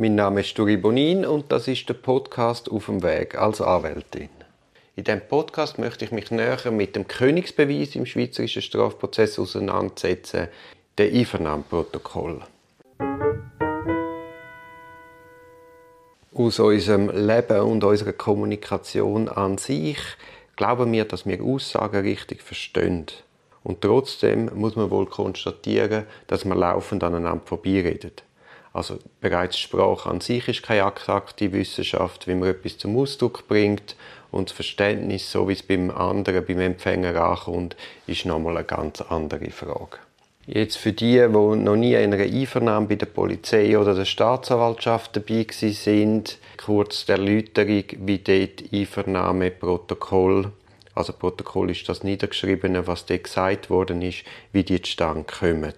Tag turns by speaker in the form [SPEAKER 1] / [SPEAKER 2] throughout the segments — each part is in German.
[SPEAKER 1] Mein Name ist Duri Bonin und das ist der Podcast Auf dem Weg als Anwältin. In diesem Podcast möchte ich mich näher mit dem Königsbeweis im schweizerischen Strafprozess auseinandersetzen, dem Einvernahmeprotokoll. Aus unserem Leben und unserer Kommunikation an sich glauben wir, dass wir Aussagen richtig verstehen. Und trotzdem muss man wohl konstatieren, dass wir laufend aneinander vorbeireden. Also bereits Sprache an sich ist keine abstrakte Wissenschaft, wie man etwas zum Ausdruck bringt und das Verständnis, so wie es beim anderen, beim Empfänger ankommt, ist nochmal eine ganz andere Frage. Jetzt für die, die noch nie in einer Einvernahme bei der Polizei oder der Staatsanwaltschaft dabei sind, kurz die Erläuterung, wie dort Einvernahmeprotokoll, also Protokoll ist das Niedergeschriebene, was dort gesagt worden ist, wie die zustande kommen.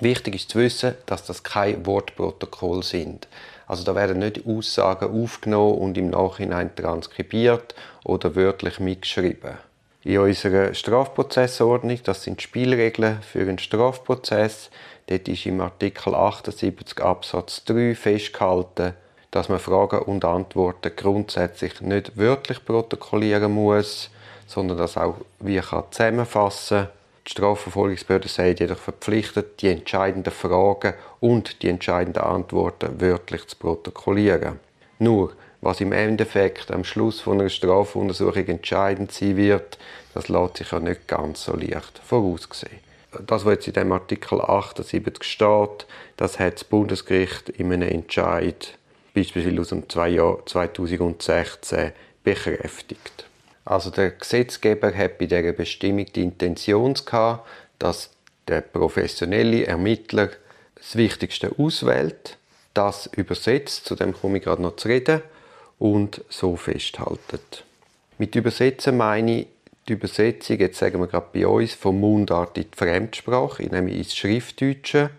[SPEAKER 1] Wichtig ist zu wissen, dass das kein Wortprotokoll sind. Also da werden nicht Aussagen aufgenommen und im Nachhinein transkribiert oder wörtlich mitgeschrieben. In unserer Strafprozessordnung, das sind Spielregeln für einen Strafprozess, dort ist im Artikel 78 Absatz 3 festgehalten, dass man Fragen und Antworten grundsätzlich nicht wörtlich protokollieren muss, sondern das auch wie kann zusammenfassen kann. Die Strafverfolgungsbehörde sei jedoch verpflichtet, die entscheidenden Fragen und die entscheidenden Antworten wörtlich zu protokollieren. Nur, was im Endeffekt am Schluss von einer Strafuntersuchung entscheidend sein wird, das lässt sich ja nicht ganz so leicht voraussehen. Das, was jetzt in dem Artikel 78 steht, das hat das Bundesgericht in einem Entscheid, beispielsweise aus dem Jahr 2016, bekräftigt. Also der Gesetzgeber hat bei dieser Bestimmung die Intention gehabt, dass der professionelle Ermittler das Wichtigste auswählt, das übersetzt, zu dem komme ich gerade noch zu reden, und so festhaltet. Mit Übersetzen meine ich die Übersetzung, jetzt sagen wir gerade bei uns, vom Mundart in die Fremdsprache, nämlich ins Schriftdeutsche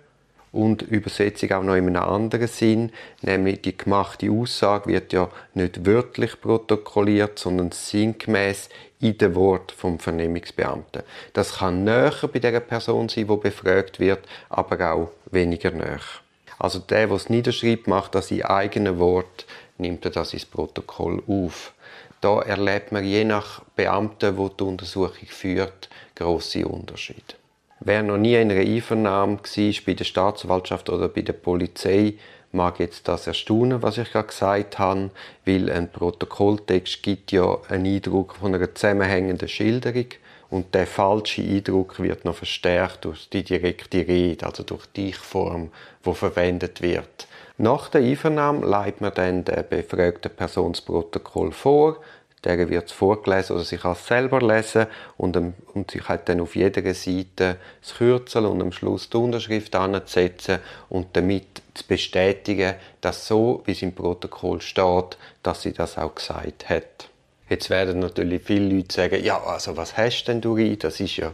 [SPEAKER 1] und Übersetzung auch noch in einem anderen Sinn, nämlich die gemachte Aussage wird ja nicht wörtlich protokolliert, sondern sinngemäß in den Wort vom Vernehmungsbeamten. Das kann näher bei der Person sein, die befragt wird, aber auch weniger näher. Also der, der es niederschreibt, macht das in eigenen Wort nimmt er das ins Protokoll auf. Da erlebt man je nach Beamten, wo die Untersuchung führt, große Unterschiede. Wer noch nie in einer Einvernahme war, bei der Staatsanwaltschaft oder bei der Polizei, mag jetzt das erstaunen, was ich gerade gesagt habe, weil ein Protokolltext gibt ja einen Eindruck von einer zusammenhängenden Schilderung und der falsche Eindruck wird noch verstärkt durch die direkte Rede, also durch die Ich-Form, die verwendet wird. Nach der Einvernahme leitet man dann der befragten Person das Protokoll vor. Der wird es vorgelesen oder sie kann es selber lesen und, und sie hat dann auf jeder Seite das Kürzel und am Schluss die Unterschrift anzusetzen und damit zu bestätigen, dass so, wie es im Protokoll steht, dass sie das auch gesagt hat. Jetzt werden natürlich viele Leute sagen, ja, also was hast denn du rein? Das ist ja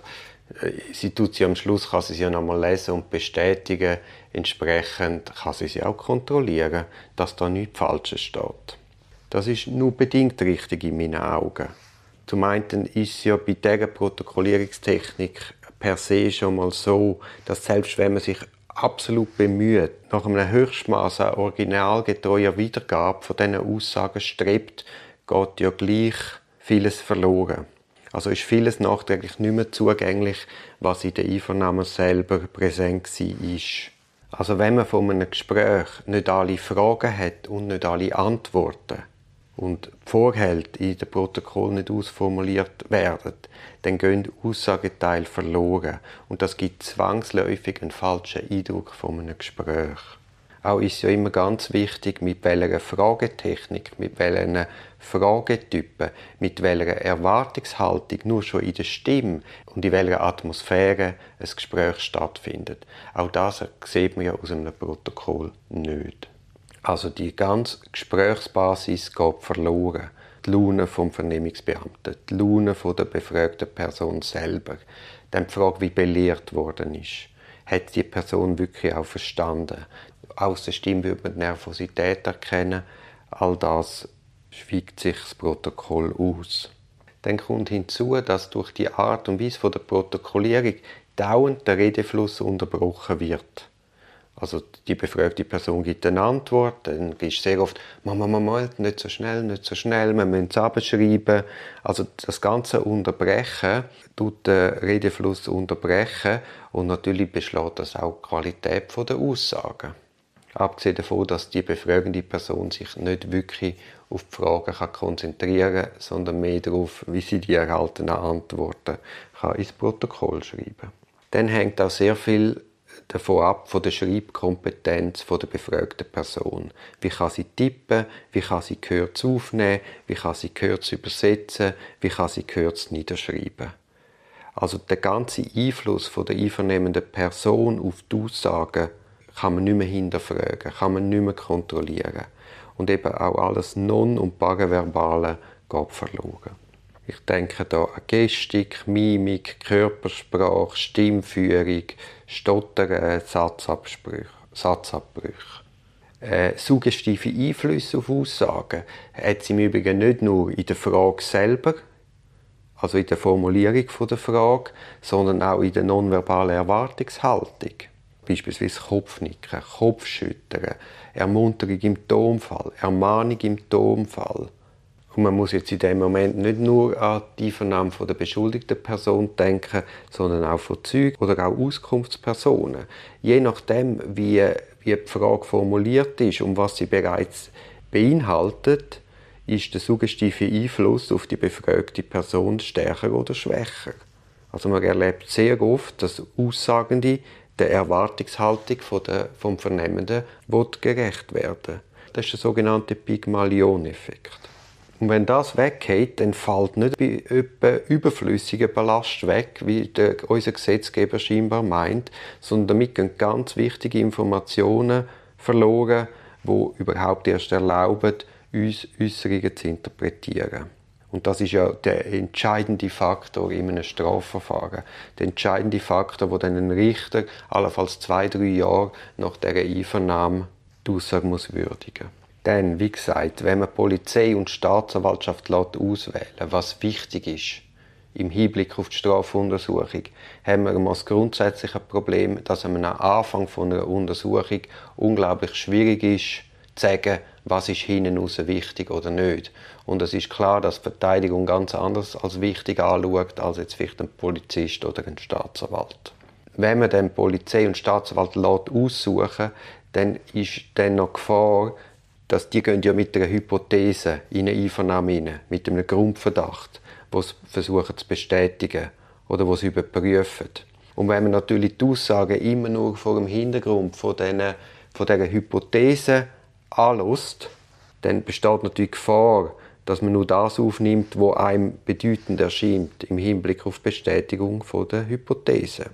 [SPEAKER 1] äh, sie tut sie am Schluss, kann sie sie ja nochmal lesen und bestätigen. Entsprechend kann sie sie auch kontrollieren, dass da nichts Falsches steht. Das ist nur bedingt richtig in meinen Augen. Zum einen ist es ja bei dieser Protokollierungstechnik per se schon mal so, dass selbst wenn man sich absolut bemüht, nach einem Höchstmaß an originalgetreuer Wiedergabe von diesen Aussagen strebt, geht ja gleich vieles verloren. Also ist vieles nachträglich nicht mehr zugänglich, was in der Einvernahme selber präsent war. Also wenn man von einem Gespräch nicht alle Fragen hat und nicht alle Antworten und die Vorhälte in dem Protokoll nicht ausformuliert werden, dann gehen Aussageteile verloren und das gibt zwangsläufig einen falschen Eindruck von einem Gespräch. Auch ist ja immer ganz wichtig, mit welcher Fragetechnik, mit welchen Fragetypen, mit welcher Erwartungshaltung nur schon in der Stimme und in welcher Atmosphäre ein Gespräch stattfindet. Auch das sieht man ja aus einem Protokoll nicht. Also die ganze Gesprächsbasis geht verloren. Die Laune vom Vernehmungsbeamten, die Laune von der befragten Person selber, dann die Frage, wie belehrt worden ist. Hat die Person wirklich auch verstanden? aus der Stimme würde man die Nervosität erkennen. All das schweigt sich das Protokoll aus. Dann kommt hinzu, dass durch die Art und Weise der Protokollierung dauernd der Redefluss unterbrochen wird. Also die befragte Person gibt eine Antwort, dann ist sehr oft «Mama, Mama, nicht so schnell, nicht so schnell, wir müssen es abschreiben». Also das ganze Unterbrechen tut den Redefluss unterbrechen und natürlich beschlägt das auch die Qualität der Aussagen. Abgesehen davon, dass die befragende Person sich nicht wirklich auf die Fragen konzentrieren kann, sondern mehr darauf, wie sie die erhaltenen Antworten ins Protokoll schreiben kann. Dann hängt auch sehr viel davon ab, von der Schreibkompetenz der befragten Person. Wie kann sie tippen, wie kann sie Kürze aufnehmen, wie kann sie Kürze übersetzen, wie kann sie Kürze niederschreiben. Also der ganze Einfluss von der einvernehmenden Person auf die Aussagen kann man nicht mehr hinterfragen, kann man nicht mehr kontrollieren. Und eben auch alles Non- und Paraverbale geht verloren. Ich denke da an Gestik, Mimik, Körpersprache, Stimmführung, Stottern, Satzabbrüche. Äh, suggestive Einflüsse auf Aussagen hat es im Übrigen nicht nur in der Frage selber, also in der Formulierung der Frage, sondern auch in der nonverbalen Erwartungshaltung. Beispielsweise Kopfnicken, Kopfschüttern, Ermunterung im Tonfall, Ermahnung im Tonfall. Und man muss jetzt in dem Moment nicht nur an die Vernahme der beschuldigten Person denken, sondern auch von Zeugen oder auch Auskunftspersonen. Je nachdem, wie, wie die Frage formuliert ist und was sie bereits beinhaltet, ist der suggestive Einfluss auf die befragte Person stärker oder schwächer. Also man erlebt sehr oft, dass Aussagende der Erwartungshaltung von der, vom Vernehmenden gerecht werden Das ist der sogenannte Pygmalion-Effekt. Und wenn das weggeht, dann fällt nicht bei überflüssiger Ballast weg, wie der, unser Gesetzgeber scheinbar meint, sondern damit gehen ganz wichtige Informationen verloren, die überhaupt erst erlauben, uns Äußerungen zu interpretieren. Und das ist ja der entscheidende Faktor in einem Strafverfahren. Der entscheidende Faktor, wo dann ein Richter allenfalls zwei, drei Jahre nach dieser Einvernahme die Aussage muss würdigen Denn, wie gesagt, wenn man Polizei und Staatsanwaltschaft auswählen was wichtig ist, im Hinblick auf die Strafuntersuchung, haben wir das grundsätzliche Problem, dass am Anfang einer Untersuchung unglaublich schwierig ist, zu sagen, was ist hinten raus wichtig oder nicht. Und es ist klar, dass Verteidigung ganz anders als wichtig anschaut, als jetzt vielleicht ein Polizist oder ein Staatsanwalt. Wenn man den Polizei und Staatsanwalt aussuchen dann ist dann noch Gefahr, dass die gehen ja mit einer Hypothese in eine Einvernahme rein, mit einem Grundverdacht, sie versuchen zu bestätigen oder sie überprüfen. Und wenn man natürlich die Aussagen immer nur vor dem Hintergrund von, diesen, von dieser Hypothese anlässt, dann besteht natürlich Gefahr, dass man nur das aufnimmt, was einem bedeutend erscheint im Hinblick auf Bestätigung der Hypothese.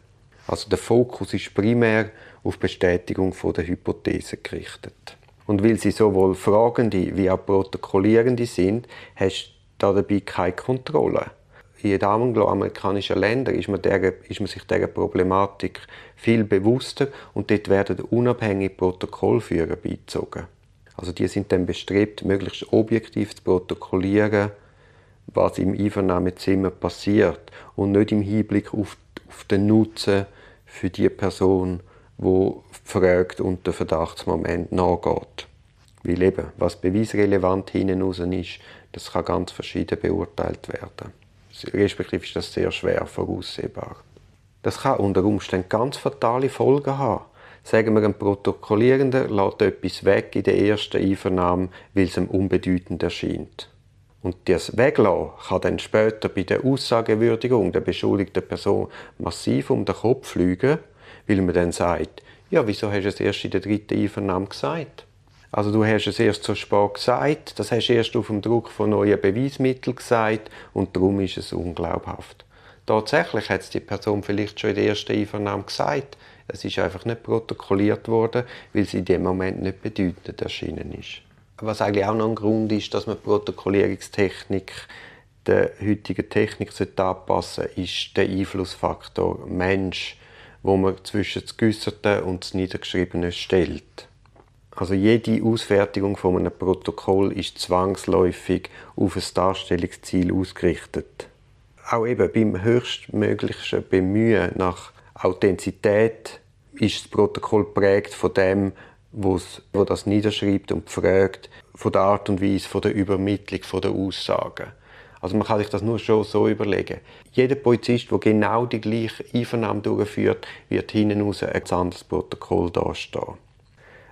[SPEAKER 1] Also der Fokus ist primär auf Bestätigung der Hypothese gerichtet. Und weil sie sowohl Fragende wie auch Protokollierende sind, hast du dabei keine Kontrolle. In den angloamerikanischen Ländern ist man, der, ist man sich dieser Problematik viel bewusster und dort werden unabhängige Protokollführer beizogen. Also die sind dann bestrebt, möglichst objektiv zu protokollieren, was im Einvernahmezimmer passiert und nicht im Hinblick auf, auf den Nutzen für die Person, wo fragt und der Verdachtsmoment nachgeht. Weil eben, was beweisrelevant hinten raus ist, das kann ganz verschieden beurteilt werden. Respektive ist das sehr schwer voraussehbar. Das kann unter Umständen ganz fatale Folgen haben. Sagen wir, ein Protokollierender lässt etwas weg in der ersten Einvernahme, weil es ihm unbedeutend erscheint. Und das Weglassen kann dann später bei der Aussagewürdigung der beschuldigten Person massiv um den Kopf fliegen, weil man dann sagt, ja, wieso hast du es erst in der dritten Einvernahme gesagt? Also du hast es erst so spät gesagt, das hast du erst auf dem Druck von neuen Beweismitteln gesagt und darum ist es unglaubhaft. Tatsächlich hat es die Person vielleicht schon in der ersten Einvernahme gesagt, es ist einfach nicht protokolliert worden, weil sie in dem Moment nicht bedeutend erschienen ist. Was eigentlich auch noch ein Grund ist, dass man die Protokollierungstechnik der heutigen Technik anpassen sollte, ist der Einflussfaktor Mensch, wo man zwischen das Geäusserte und das Niedergeschriebene stellt. Also jede Ausfertigung von einem Protokoll ist zwangsläufig auf ein Darstellungsziel ausgerichtet. Auch eben beim höchstmöglichen Bemühen nach Authentizität ist das Protokoll prägt von dem, wo das niederschreibt und fragt, von der Art und Weise von der Übermittlung von der Aussagen. Also man kann sich das nur schon so überlegen. Jeder Polizist, der genau die gleiche Einvernahme durchführt, wird hinten raus ein anderes Protokoll dastehen.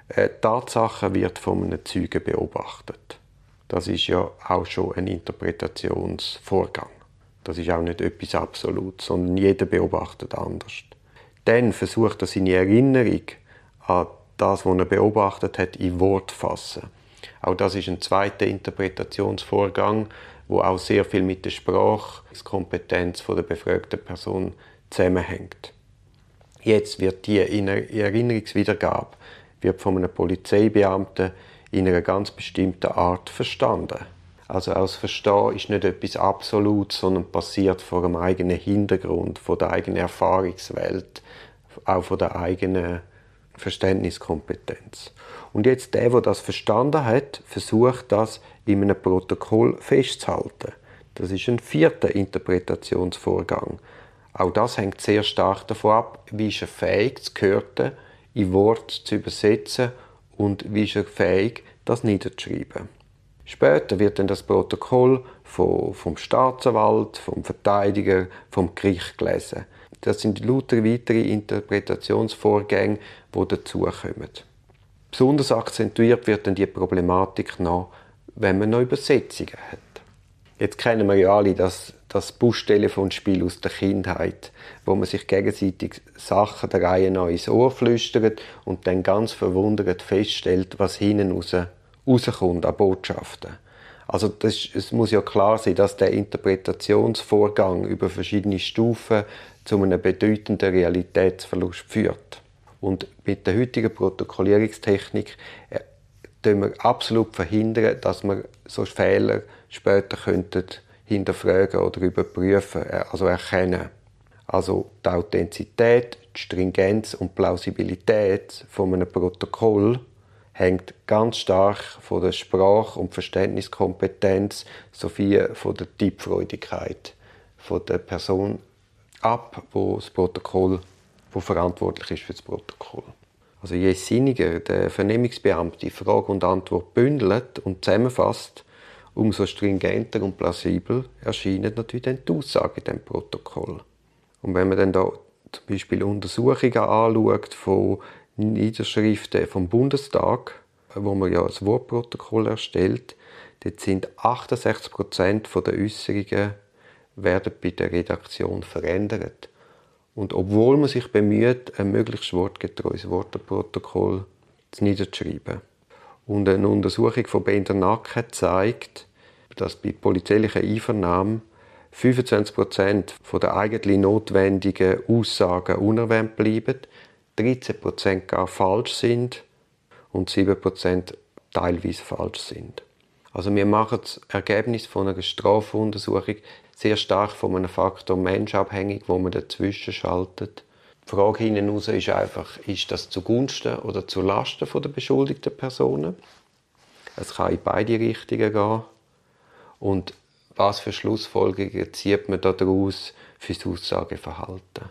[SPEAKER 1] Äh, Tatsache wird von einem Zeugen beobachtet. Das ist ja auch schon ein Interpretationsvorgang. Das ist auch nicht etwas Absolutes, sondern jeder beobachtet anders. Dann versucht er seine Erinnerung an das, was er beobachtet hat, in Wort zu fassen. Auch das ist ein zweiter Interpretationsvorgang, wo auch sehr viel mit der Sprachkompetenz der befragten Person zusammenhängt. Jetzt wird die Erinnerungswiedergabe wird von einem Polizeibeamten in einer ganz bestimmten Art verstanden. Also aus Verstehen ist nicht etwas Absolutes, sondern passiert vor dem eigenen Hintergrund, von der eigenen Erfahrungswelt, auch von der eigenen Verständniskompetenz. Und jetzt der, der das verstanden hat, versucht das in einem Protokoll festzuhalten. Das ist ein vierter Interpretationsvorgang. Auch das hängt sehr stark davon ab, wie ist er fähig, das Gehörte in Wort zu übersetzen und wie ist er fähig, das niederzuschreiben. Später wird dann das Protokoll vom Staatsanwalt, vom Verteidiger, vom Gericht gelesen. Das sind lauter weitere Interpretationsvorgänge, die dazukommen. Besonders akzentuiert wird dann die Problematik noch, wenn man noch Übersetzungen hat. Jetzt kennen wir ja alle das, das Bustelefonspiel aus der Kindheit, wo man sich gegenseitig Sachen der Reihe nach ins Ohr flüstert und dann ganz verwundert feststellt, was hinten raus, rauskommt an Botschaften. Also das, es muss ja klar sein, dass der Interpretationsvorgang über verschiedene Stufen zu einem bedeutenden Realitätsverlust führt. Und mit der heutigen Protokollierungstechnik äh, wir absolut verhindern, dass wir so Fehler später könnten hinterfragen oder überprüfen, äh, also erkennen. Also die Authentizität, die Stringenz und Plausibilität von einem Protokoll hängt ganz stark von der Sprach- und Verständniskompetenz sowie von der Tippfreudigkeit von der Person ab, wo das Protokoll, wo verantwortlich ist für das Protokoll. Also je sinniger der Vernehmungsbeamte Frage und Antwort bündelt und zusammenfasst, umso stringenter und plausibel erscheinen natürlich dann die Aussagen in dem Protokoll. Und wenn man dann da zum Beispiel Untersuchungen anschaut von Niederschriften vom Bundestag, wo man ja das Wortprotokoll erstellt, dort sind 68 Prozent der Äußerungen werden bei der Redaktion verändert. Und obwohl man sich bemüht, ein möglichst wortgetreues Wortprotokoll niederzuschreiben. Und eine Untersuchung von Bender Nacken zeigt, dass bei polizeilichen Einvernahmen 25 Prozent der eigentlich notwendigen Aussagen unerwähnt bleiben, 13 Prozent gar falsch sind und 7 Prozent teilweise falsch sind. Also wir machen das Ergebnis von einer Strafuntersuchung sehr stark von einem Faktor Mensch abhängig, wo man dazwischen schaltet. Die Frage hinten raus ist einfach, ist das zugunsten oder zu Lasten der beschuldigten Personen? Es kann in beide Richtungen gehen. Und was für Schlussfolgerungen zieht man daraus für das Aussageverhalten?